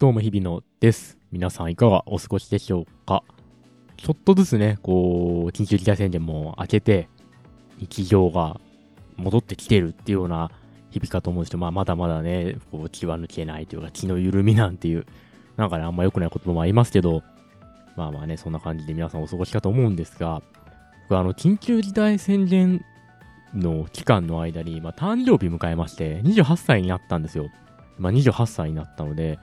どうも日々のです。皆さんいかがお過ごしでしょうか？ちょっとずつね、こう、緊急事態宣言も明けて、日常が戻ってきてるっていうような日々かと思うんですけど、まあ、まだまだね、こう気は抜けないというか、気の緩みなんていう、なんかね、あんま良くない言葉もありますけど、まあまあね、そんな感じで皆さんお過ごしかと思うんですが、僕あの、緊急事態宣言の期間の間に、まあ、誕生日迎えまして、28歳になったんですよ。まあ、28歳になったので、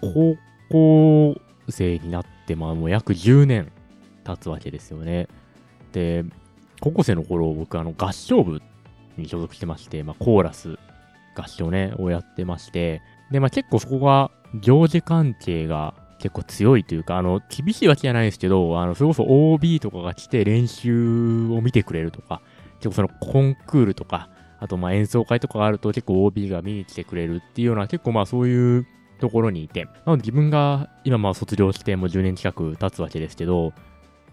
高校生になって、まあもう約10年経つわけですよね。で、高校生の頃、僕、あの、合唱部に所属してまして、まあ、コーラス、合唱ね、をやってまして、で、まあ、結構そこが、行事関係が結構強いというか、あの、厳しいわけじゃないですけど、あの、それこそ OB とかが来て練習を見てくれるとか、結構そのコンクールとか、あとまあ演奏会とかがあると結構 OB が見に来てくれるっていうような結構まあそういうところにいて、なので自分が今まあ卒業してもう10年近く経つわけですけど、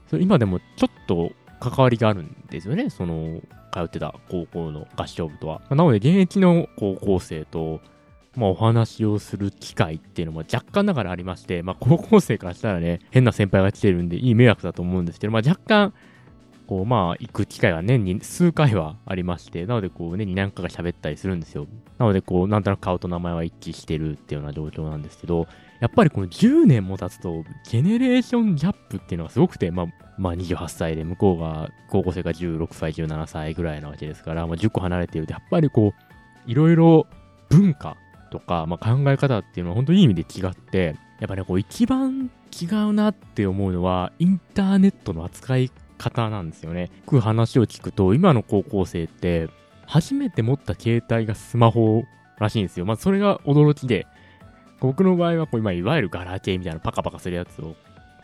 それ今でもちょっと関わりがあるんですよね、その通ってた高校の合唱部とは。なので現役の高校生と、まあ、お話をする機会っていうのも若干ながらありまして、まあ、高校生からしたらね、変な先輩が来てるんでいい迷惑だと思うんですけど、まあ、若干、こう、まあ、行く機会は年に数回はありまして、なので、こう、年に何か喋ったりするんですよ。なので、こう、なんとなく顔と名前は一致してるっていうような状況なんですけど、やっぱりこの10年も経つと、ジェネレーションギャップっていうのがすごくて、まあ、まあ、28歳で、向こうが、高校生が16歳、17歳ぐらいなわけですから、まあ、10個離れていると、やっぱりこう、いろいろ文化とか、まあ、考え方っていうのは本当にいい意味で違って、やっぱね、こう、一番違うなって思うのは、インターネットの扱い方なんですよね。く話を聞くと、今の高校生って、初めて持った携帯がスマホらしいんですよ。まあ、それが驚きで、僕の場合はこう今、いわゆるガラケーみたいなパカパカするやつを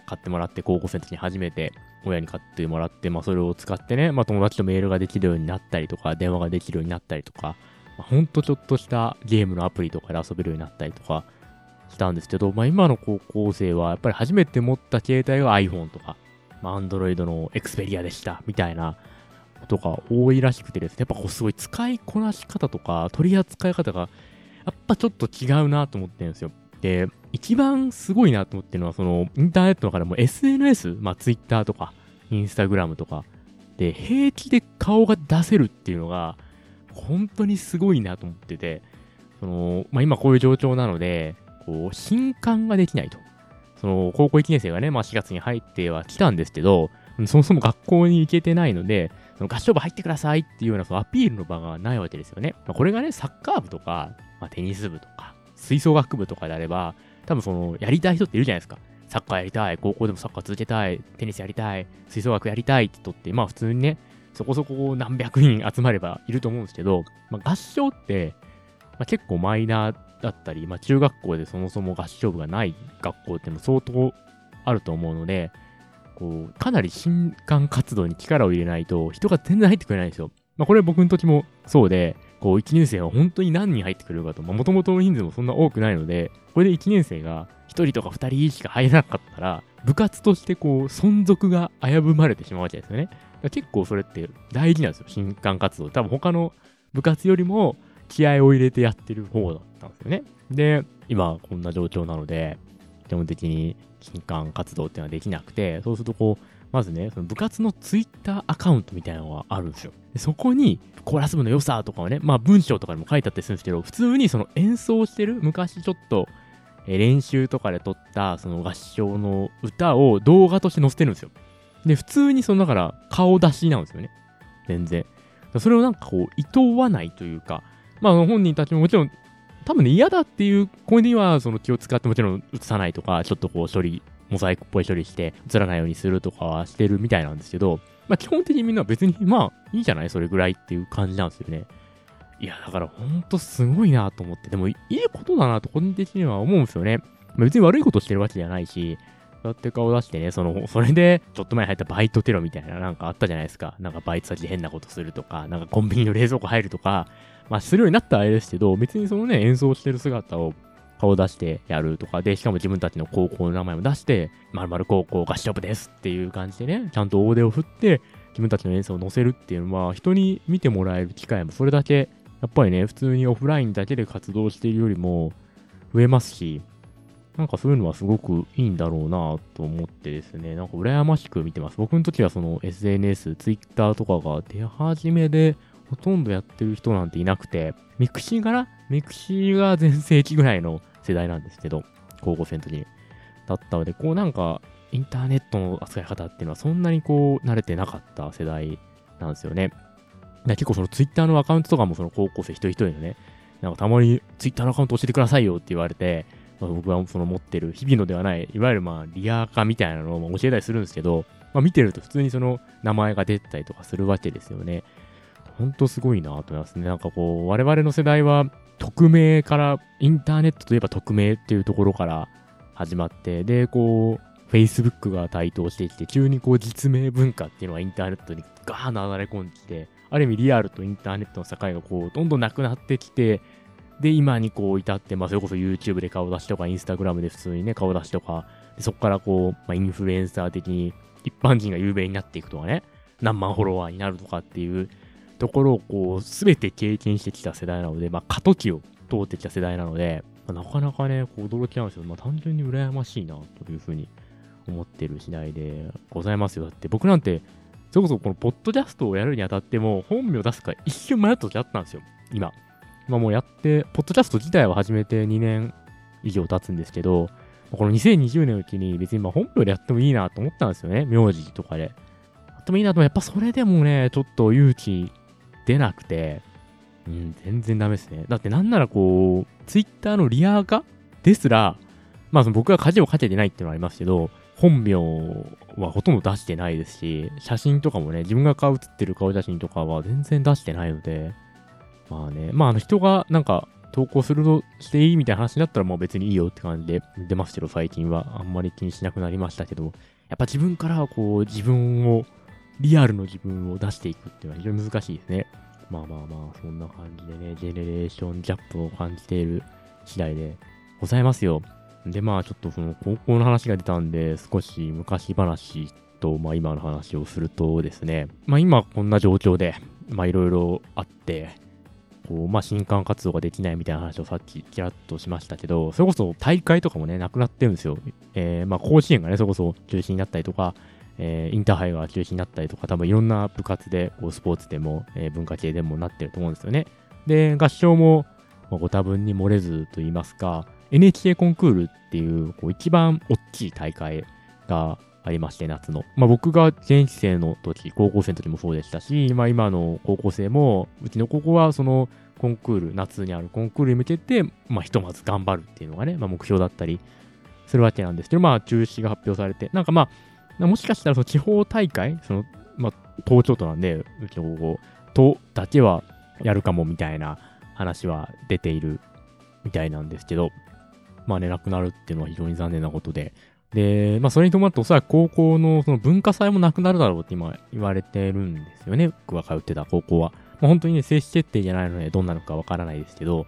買ってもらって、高校生の時に初めて親に買ってもらって、まあ、それを使ってね、まあ、友達とメールができるようになったりとか、電話ができるようになったりとか、まあ、ほんとちょっとしたゲームのアプリとかで遊べるようになったりとかしたんですけど、まあ、今の高校生はやっぱり初めて持った携帯が iPhone とか、まあ、Android の Xperia でした、みたいなことが多いらしくてですね、やっぱこうすごい使いこなし方とか取り扱い方が、やっぱちょっと違うなと思ってるんですよ。で、一番すごいなと思ってるのは、その、インターネットの中でも SNS、まあ Twitter とか、Instagram とか、で、平気で顔が出せるっていうのが、本当にすごいなと思ってて、その、まあ今こういう状況なので、こう、新刊ができないと。その、高校1年生がね、まあ4月に入っては来たんですけど、そもそも学校に行けてないので、その合唱部入ってくださいっていうようなそのアピールの場がないわけですよね。まあ、これがね、サッカー部とか、まあ、テニス部とか、吹奏楽部とかであれば、多分その、やりたい人っているじゃないですか。サッカーやりたい、高校でもサッカー続けたい、テニスやりたい、吹奏楽やりたいって人って、まあ普通にね、そこそこ何百人集まればいると思うんですけど、まあ、合唱って、まあ、結構マイナーだったり、まあ、中学校でそもそも合唱部がない学校っても相当あると思うので、こう、かなり新刊活動に力を入れないと人が全然入ってくれないんですよ。まあ、これ僕の時もそうで、こう、1年生は本当に何人入ってくれるかと、まあ、元々の人数もそんな多くないので、これで1年生が1人とか2人しか入らなかったら、部活としてこう、存続が危ぶまれてしまうわけですよね。結構それって大事なんですよ、新刊活動。多分他の部活よりも気合を入れてやってる方だったんですよね。で、今こんな状況なので、基本的に新刊活動っていうのはできなくて、そうするとこう、まずね、その部活のツイッターアカウントみたいなのがあるんですよ。でそこに、コーラス部の良さとかをね、まあ文章とかにも書いてあったりするんですけど、普通にその演奏してる、昔ちょっと、え練習とかで撮ったその合唱の歌を動画として載せてるんですよ。で、普通にそのだから顔出しなんですよね。全然。それをなんかこう、いとわないというか、まあ本人たちももちろん多分ね、嫌だっていう子には、その気を使ってもちろん映さないとか、ちょっとこう処理、モザイクっぽい処理して映らないようにするとかはしてるみたいなんですけど、まあ基本的にみんな別に、まあいいじゃないそれぐらいっていう感じなんですよね。いや、だからほんとすごいなと思って、でもいいことだなと個人的には思うんですよね。まあ、別に悪いことしてるわけじゃないし、そうやって顔出してね、その、それで、ちょっと前入ったバイトテロみたいななんかあったじゃないですか。なんかバイト先で変なことするとか、なんかコンビニの冷蔵庫入るとか、まあ、するようになったらあれですけど、別にそのね、演奏してる姿を顔出してやるとかで、しかも自分たちの高校の名前も出して、まるまる高校合唱部ですっていう感じでね、ちゃんと大手を振って、自分たちの演奏を載せるっていうのは、人に見てもらえる機会もそれだけ、やっぱりね、普通にオフラインだけで活動しているよりも増えますし、なんかそういうのはすごくいいんだろうなと思ってですね、なんか羨ましく見てます。僕の時はその SNS、Twitter とかが出始めで、ほとんどやってる人なんていなくて、 mixi かな mixi が全盛期ぐらいの世代なんですけど、高校生の時に。だったので、こうなんか、インターネットの扱い方っていうのはそんなにこう慣れてなかった世代なんですよね。結構そのツイッターのアカウントとかもその高校生一人一人のね、なんかたまにツイッターのアカウント教えてくださいよって言われて、まあ、僕はその持ってる日々のではない、いわゆるまあリアー化みたいなのを教えたりするんですけど、まあ見てると普通にその名前が出たりとかするわけですよね。ほんとすごいなと思いますね。なんかこう、我々の世代は匿名から、インターネットといえば匿名っていうところから始まって、で、こう、Facebook が台頭してきて、急にこう実名文化っていうのがインターネットにガーッ流れ込んできて、ある意味リアルとインターネットの境がこう、どんどんなくなってきて、で、今にこう至って、まあ、それこそ YouTube で顔出しとか、Instagram で普通にね、顔出しとか、でそこからこう、まあ、インフルエンサー的に一般人が有名になっていくとかね、何万フォロワーになるとかっていうところをこう、すべて経験してきた世代なので、まあ、過渡期を通ってきた世代なので、まあ、なかなかね、こう驚きなんですよ。まあ、単純に羨ましいな、というふうに思ってる次第でございますよ。だって僕なんて、それこそこのポッドキャストをやるにあたっても、本名出すか一瞬迷った時あったんですよ。今。まあもうやって、ポッドキャスト自体は始めて2年以上経つんですけど、この2020年のうちに別にまあ本名でやってもいいなと思ったんですよね。名字とかで。やってもいいなとやっぱそれでもね、ちょっと勇気出なくて、うん、全然ダメですね。だってなんならこう、ツイッターのリアー化ですら、まあその僕が舵をかけてないっていうのはありますけど、本名はほとんど出してないですし、写真とかもね、自分が顔写ってる顔写真とかは全然出してないので、まあね、まああの人がなんか投稿するとしていいみたいな話になったらもう別にいいよって感じで出ますけど、最近はあんまり気にしなくなりましたけど、やっぱ自分からはこう自分を、リアルの自分を出していくっていうのは非常に難しいですね。まあまあまあ、そんな感じでね、ジェネレーションギャップを感じている次第でございますよ。で、まあちょっとその高校の話が出たんで、少し昔話と、まあ今の話をするとですね、まあ今こんな状況で、まあいろいろあって、こう、まあ新刊活動ができないみたいな話をさっきちらっとしましたけど、それこそ大会とかもね、なくなってるんですよ。えー、まあ甲子園がね、それこそ中止になったりとか、えー、インターハイが中止になったりとか、多分いろんな部活で、こうスポーツでも、えー、文化系でもなってると思うんですよね。で、合唱も、まあ、ご多分に漏れずと言いますか、NHK コンクールっていう、こう一番大きい大会がありまして、夏の。まあ僕が現役生の時、高校生の時もそうでしたし、まあ今の高校生も、うちの高校はそのコンクール、夏にあるコンクールに向けて、まあひとまず頑張るっていうのがね、まあ目標だったりするわけなんですけど、まあ中止が発表されて、なんかまあ、もしかしたらその地方大会、その、まあ東京都なんで、うちの高校、とだけはやるかもみたいな話は出ているみたいなんですけど、まあね、なくなるっていうのは非常に残念なことで。で、まあそれに伴っておそらく高校のその文化祭もなくなるだろうって今言われてるんですよね。僕が通ってた高校は。まあ本当にね、正式決定じゃないのでどんなのかわからないですけど、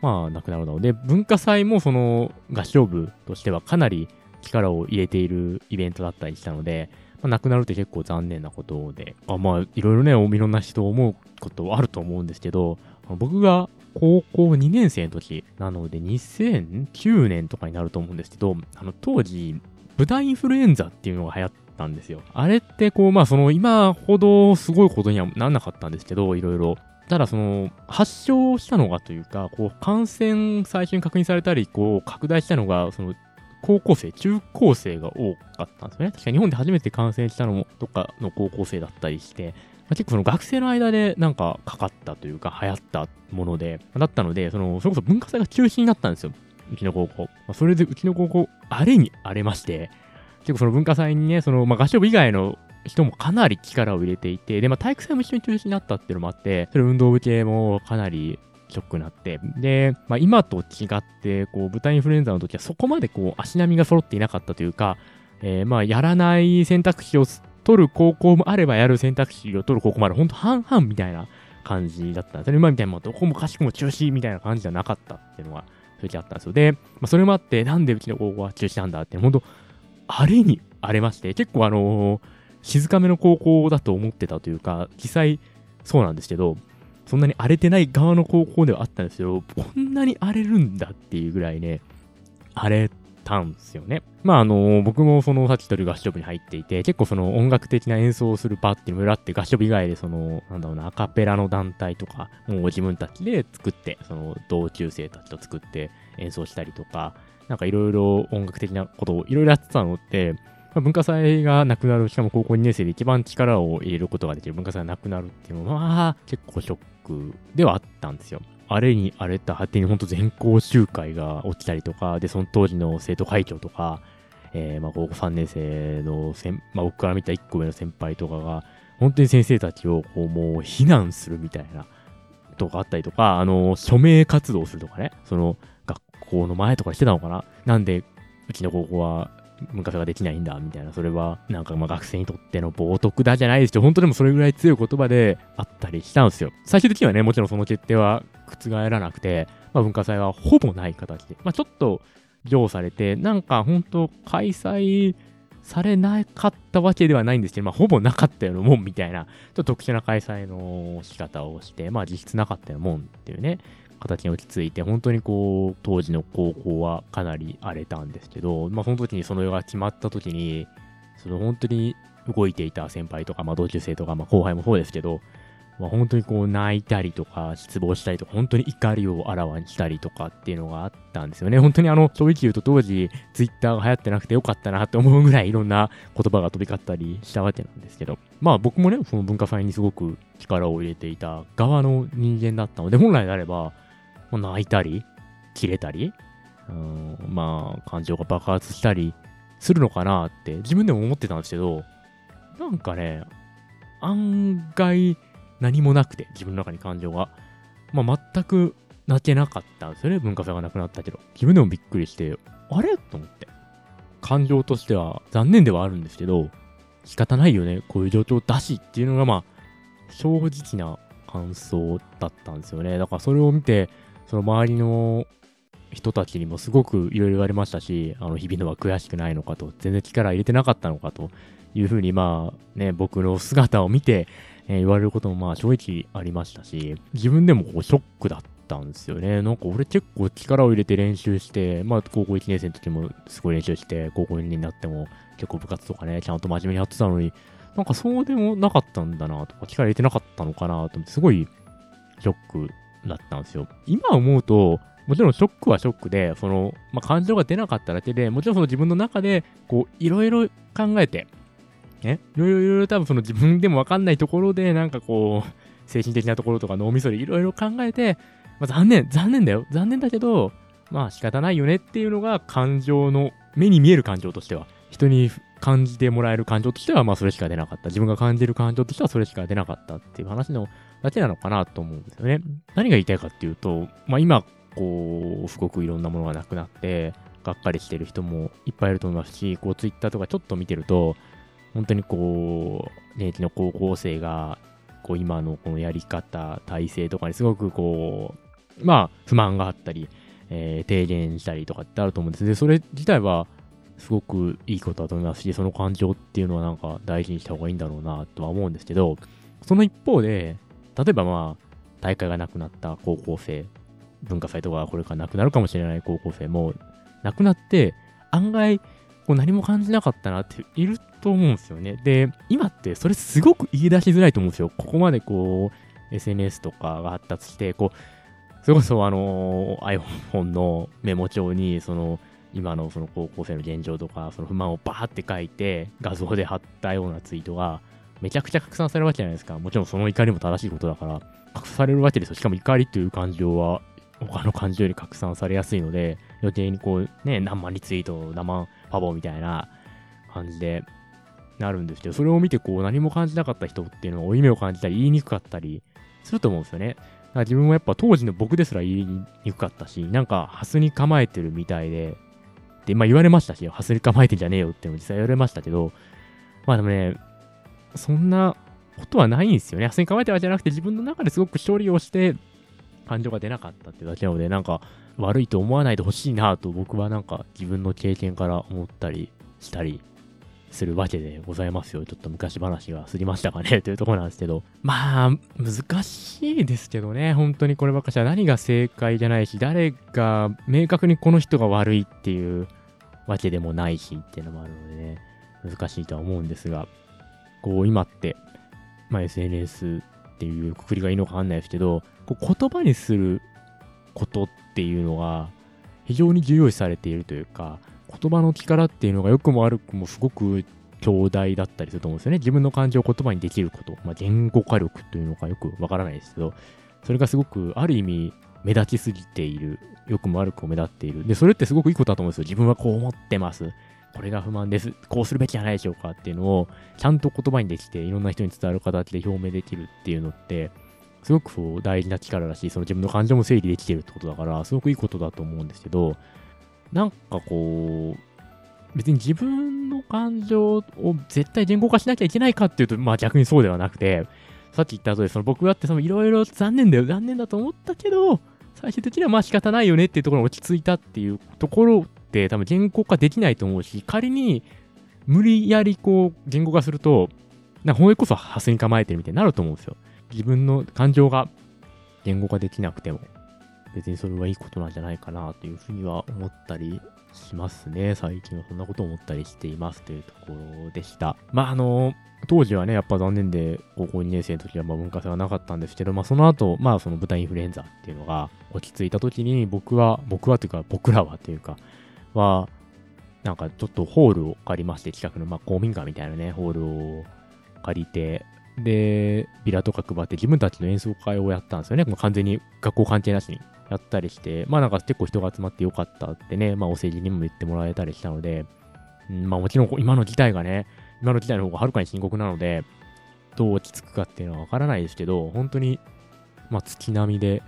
まあなくなるだろう。で、文化祭もその合唱部としてはかなり力を入れているイベントだったりしたので、まあ、なくなるって結構残念なことで、あまあいろいろね、いろんな人思うことはあると思うんですけど、僕が高校2年生の時なので2009年とかになると思うんですけど、あの当時、豚インフルエンザっていうのが流行ったんですよ。あれってこう、まあその今ほどすごいことにはなんなかったんですけど、いろいろ。ただその発症したのがというか、こう感染最初に確認されたり、こう拡大したのが、その高校生、中高生が多かったんですよね。確か日本で初めて感染したのもどっかの高校生だったりして、まあ、結構その学生の間でなんかかかったというか流行ったもので、だったので、その、それこそ文化祭が中止になったんですよ。うちの高校。まあ、それでうちの高校、あれに荒れまして、結構その文化祭にね、その、まあ、合唱部以外の人もかなり力を入れていて、で、まあ、体育祭も一緒に中止になったっていうのもあって、それ運動部系もかなりショックになって、で、まあ、今と違って、こう、豚インフルエンザの時はそこまでこう、足並みが揃っていなかったというか、えー、まあ、やらない選択肢を取る高校もあればやる選択肢を取る高校もある。ほんと半々みたいな感じだったんですよね。今みたいにもどこもかしくも中止みたいな感じじゃなかったっていうのが正直あったんですよ。で、まあ、それもあって、なんでうちの高校は中止なんだって、ほんと、あれに荒れまして、結構あのー、静かめの高校だと思ってたというか、実際そうなんですけど、そんなに荒れてない側の高校ではあったんですけど、こんなに荒れるんだっていうぐらいね、荒れたんですよね。まああの、僕もそのさっきとる合唱部に入っていて、結構その音楽的な演奏をする場っていうのがあって、合唱部以外でその、なんだろうな、アカペラの団体とか、もう自分たちで作って、その同級生たちと作って演奏したりとか、なんかいろいろ音楽的なことをいろいろやってたのって、まあ、文化祭がなくなる、しかも高校2年生で一番力を入れることができる文化祭がなくなるっていうのは、まあ、結構ショッではあったんですよ。あれに荒れた果てに本当全校集会が起きたりとか、で、その当時の生徒会長とか、えー、まあ、高校3年生の先、まあ、僕から見た1個上の先輩とかが、本当に先生たちをこうもう非難するみたいなとかあったりとか、あの、署名活動するとかね、その学校の前とかしてたのかななんで、うちの高校は文化祭ができないんだ、みたいな。それは、なんかまあ学生にとっての冒涜だじゃないですけど、本当でもそれぐらい強い言葉であったりしたんですよ。最終的にはね、もちろんその決定は覆らなくて、まあ文化祭はほぼない形で、まあちょっと上されて、なんか本当開催されなかったわけではないんですけど、まあほぼなかったようなもんみたいな、ちょっと特殊な開催の仕方をして、まあ実質なかったようなもんっていうね、形に落ち着いて、本当にこう、当時の高校はかなり荒れたんですけど、まあその時にその世が決まった時に、その本当に動いていた先輩とか、まあ同級生とか、まあ後輩もそうですけど、まあ、本当にこう泣いたりとか失望したりとか、本当に怒りをあらわにしたりとかっていうのがあったんですよね。本当にあの、正直言うと当時、ツイッターが流行ってなくてよかったなって思うぐらいいろんな言葉が飛び交ったりしたわけなんですけど、まあ僕もね、その文化祭にすごく力を入れていた側の人間だったので、本来であれば、泣いたり、切れたり、うん、まあ感情が爆発したりするのかなって自分でも思ってたんですけど、なんかね、案外、何もなくて、自分の中に感情が。まあ、全く泣けなかったんですよね、文化祭がなくなったけど。自分でもびっくりして、あれ？と思って。感情としては残念ではあるんですけど、仕方ないよね、こういう状況だしっていうのが、まあ、正直な感想だったんですよね。だからそれを見て、その周りの人たちにもすごくいろいろ言われましたし、あの日々のは悔しくないのかと、全然力入れてなかったのかというふうに、まあね、僕の姿を見て、えー、言われることもまあ正直ありましたし、自分でもこうショックだったんですよね。なんか俺結構力を入れて練習して、まあ高校1年生の時もすごい練習して、高校2年になっても結構部活とかね、ちゃんと真面目にやってたのに、なんかそうでもなかったんだなとか、力入れてなかったのかなと思って、すごいショックだったんですよ。今思うと、もちろんショックはショックで、その、まあ、感情が出なかっただけで、もちろんその自分の中で、こう、いろいろ考えて、ね、いろいろいろ多分その自分でもわかんないところで、なんかこう、精神的なところとか脳みそでいろいろ考えて、まあ、残念、残念だよ。残念だけど、まあ仕方ないよねっていうのが感情の、目に見える感情としては、人に感じてもらえる感情としては、まあそれしか出なかった。自分が感じる感情としてはそれしか出なかったっていう話のだけなのかなと思うんですよね。何が言いたいかっていうと、まあ今、こう、すごくいろんなものがなくなって、がっかりしてる人もいっぱいいると思いますし、こう、ツイッターとかちょっと見てると、本当にこう、現役の高校生が、こう、今のこのやり方、体制とかにすごくこう、まあ、不満があったり、えー、提言したりとかってあると思うんです。で、それ自体は、すごくいいことだと思いますし、その感情っていうのはなんか大事にした方がいいんだろうなとは思うんですけど、その一方で、例えばまあ、大会がなくなった高校生、文化祭とかこれからなくなるかもしれない高校生も、なくなって、案外、こう何も感じなかったなっていると思うんですよね。で、今ってそれすごく言い出しづらいと思うんですよ。ここまでこう、SNS とかが発達して、こう、それこそあの iPhone のメモ帳に、その、今のその高校生の現状とか、その不満をバーって書いて、画像で貼ったようなツイートが、めちゃくちゃ拡散されるわけじゃないですか。もちろんその怒りも正しいことだから、拡散されるわけですよ。しかも怒りという感情は、他の感情より拡散されやすいので、余計にこう、ね、何万リツイート、何万ファボみたいな感じでなるんですけど、それを見てこう、何も感じなかった人っていうのは、負い目を感じたり、言いにくかったりすると思うんですよね。だから自分もやっぱ当時の僕ですら言いにくかったし、なんか、ハスに構えてるみたいで、で、まあ言われましたし、ハスに構えてんじゃねえよって実際言われましたけど、まあでもね、そんなことはないんですよね。ハスに構えてるわけじゃなくて、自分の中ですごく処理をして、感情が出なかったってだけなので、なんか悪いと思わないでほしいなと僕はなんか自分の経験から思ったりしたりするわけでございますよ。ちょっと昔話が過ぎましたかねというところなんですけど。まあ、難しいですけどね。本当にこればっかしは何が正解じゃないし、誰が明確にこの人が悪いっていうわけでもないしっていうのもあるのでね、難しいとは思うんですが、こう今って、まあ、SNS っていうくくりがいいのかわかんないですけど、こう言葉にすることっていうのが非常に重要視されているというか、言葉の力っていうのが良くも悪くもすごく強大だったりすると思うんですよね。自分の感情を言葉にできること、まあ、言語化力というのかよくわからないですけど、それがすごくある意味目立ちすぎている。良くも悪くも目立っている。で、それってすごくいいことだと思うんですよ。自分はこう思ってます。これが不満です。こうするべきじゃないでしょうかっていうのを、ちゃんと言葉にできて、いろんな人に伝わる形で表明できるっていうのって、すごくこう大事な力だし、その自分の感情も整理できてるってことだから、すごくいいことだと思うんですけど、なんかこう、別に自分の感情を絶対言語化しなきゃいけないかっていうと、まあ逆にそうではなくて、さっき言った後で、その僕だってそのいろいろ残念だよ、残念だと思ったけど、最終的にはまあ仕方ないよねっていうところに落ち着いたっていうところって多分言語化できないと思うし、仮に無理やりこう言語化すると、なんかここそハスに構えてるみたいになると思うんですよ。自分の感情が言語化できなくても、別にそれはいいことなんじゃないかなというふうには思ったりしますね。最近はそんなこと思ったりしていますというところでした。まあ、あの、当時はね、やっぱ残念で、高校2年生の時はま文化祭はなかったんですけど、まあその後、まあその豚インフルエンザっていうのが落ち着いた時に、僕は、僕はというか、僕らはというか、は、なんかちょっとホールを借りまして、近くの、まあ公民館みたいなね、ホールを借りて、で、ビラとか配って自分たちの演奏会をやったんですよね。もう完全に学校関係なしに。やったりして、まあなんか結構人が集まってよかったってね、まあお世辞にも言ってもらえたりしたので、うん、まあもちろん今の事態がね、今の事態の方がはるかに深刻なので、どう落ち着くかっていうのはわからないですけど、本当に、まあ月並みで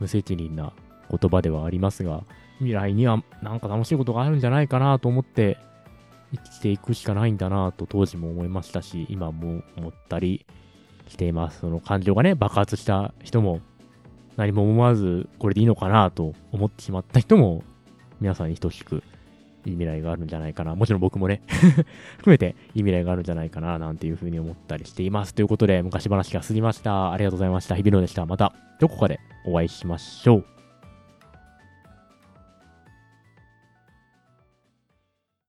無責任な言葉ではありますが、未来にはなんか楽しいことがあるんじゃないかなと思って生きていくしかないんだなと当時も思いましたし、今も思ったりしています。その感情がね、爆発した人も何も思わずこれでいいのかなと思ってしまった人も皆さんに等しくいい未来があるんじゃないかな。もちろん僕もね 含めていい未来があるんじゃないかななんていうふうに思ったりしています。ということで昔話が過ぎました。ありがとうございました。日比野でした。またどこかでお会いしましょう。